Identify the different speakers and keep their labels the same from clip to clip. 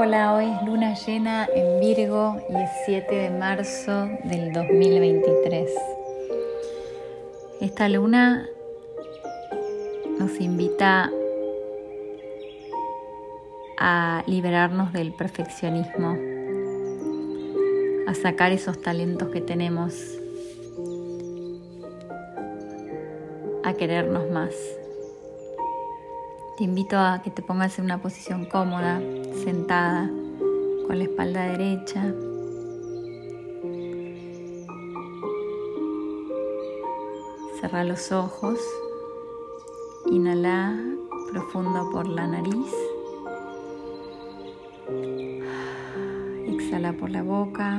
Speaker 1: Hola, hoy es luna llena en Virgo y es 7 de marzo del 2023. Esta luna nos invita a liberarnos del perfeccionismo, a sacar esos talentos que tenemos, a querernos más. Te invito a que te pongas en una posición cómoda, sentada, con la espalda derecha. Cerra los ojos. Inhala profundo por la nariz. Exhala por la boca.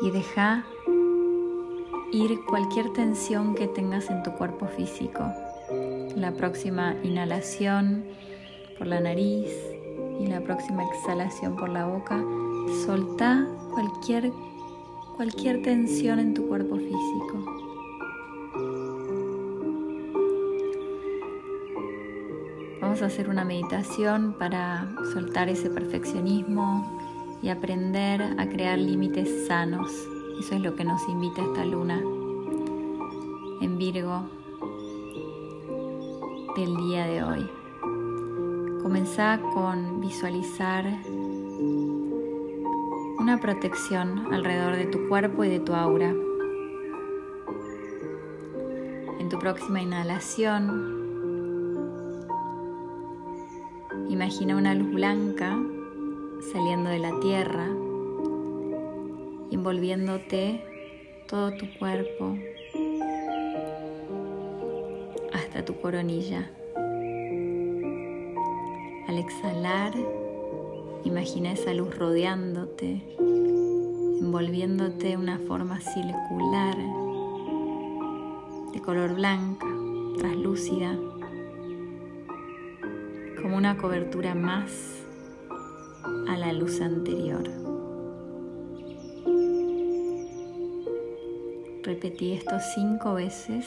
Speaker 1: Y deja ir cualquier tensión que tengas en tu cuerpo físico. La próxima inhalación por la nariz y la próxima exhalación por la boca, solta cualquier, cualquier tensión en tu cuerpo físico. Vamos a hacer una meditación para soltar ese perfeccionismo y aprender a crear límites sanos. Eso es lo que nos invita esta luna en Virgo del día de hoy. Comenzá con visualizar una protección alrededor de tu cuerpo y de tu aura. En tu próxima inhalación, imagina una luz blanca saliendo de la tierra envolviéndote todo tu cuerpo hasta tu coronilla. Al exhalar, imagina esa luz rodeándote, envolviéndote de una forma circular, de color blanca, traslúcida, como una cobertura más a la luz anterior. Repetí esto cinco veces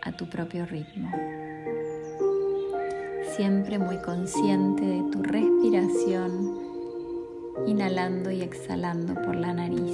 Speaker 1: a tu propio ritmo. Siempre muy consciente de tu respiración, inhalando y exhalando por la nariz.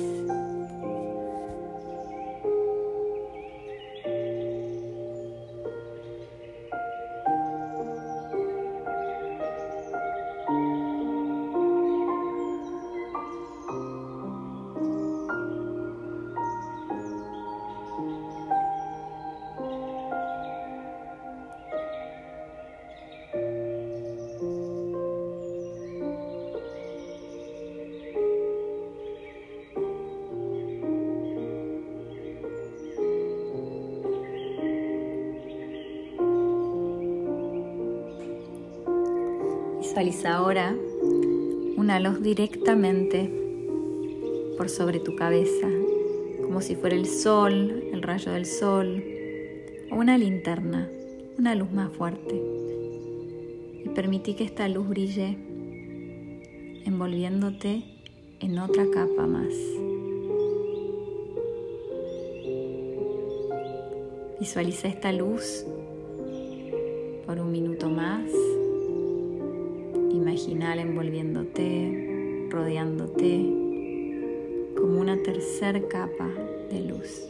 Speaker 1: Visualiza ahora una luz directamente por sobre tu cabeza, como si fuera el sol, el rayo del sol, o una linterna, una luz más fuerte. Y permití que esta luz brille envolviéndote en otra capa más. Visualiza esta luz por un minuto más. Imaginal envolviéndote, rodeándote como una tercera capa de luz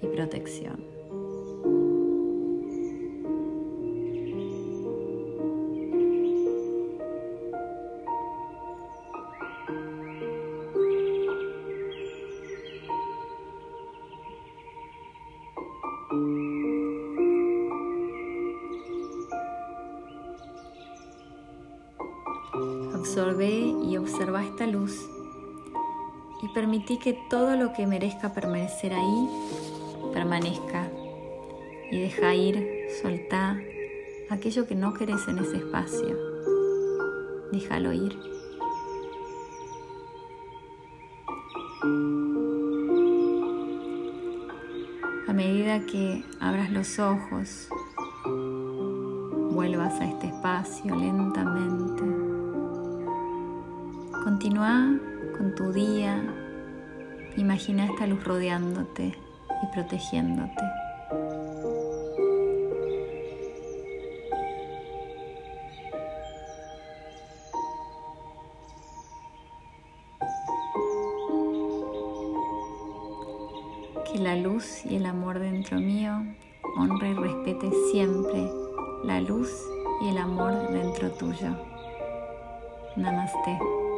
Speaker 1: y protección. Absorbe y observa esta luz y permití que todo lo que merezca permanecer ahí permanezca y deja ir, soltá aquello que no querés en ese espacio. Déjalo ir. A medida que abras los ojos, vuelvas a este espacio lentamente. Continúa con tu día. Imagina esta luz rodeándote y protegiéndote. Que la luz y el amor dentro mío honre y respete siempre la luz y el amor dentro tuyo. Namaste.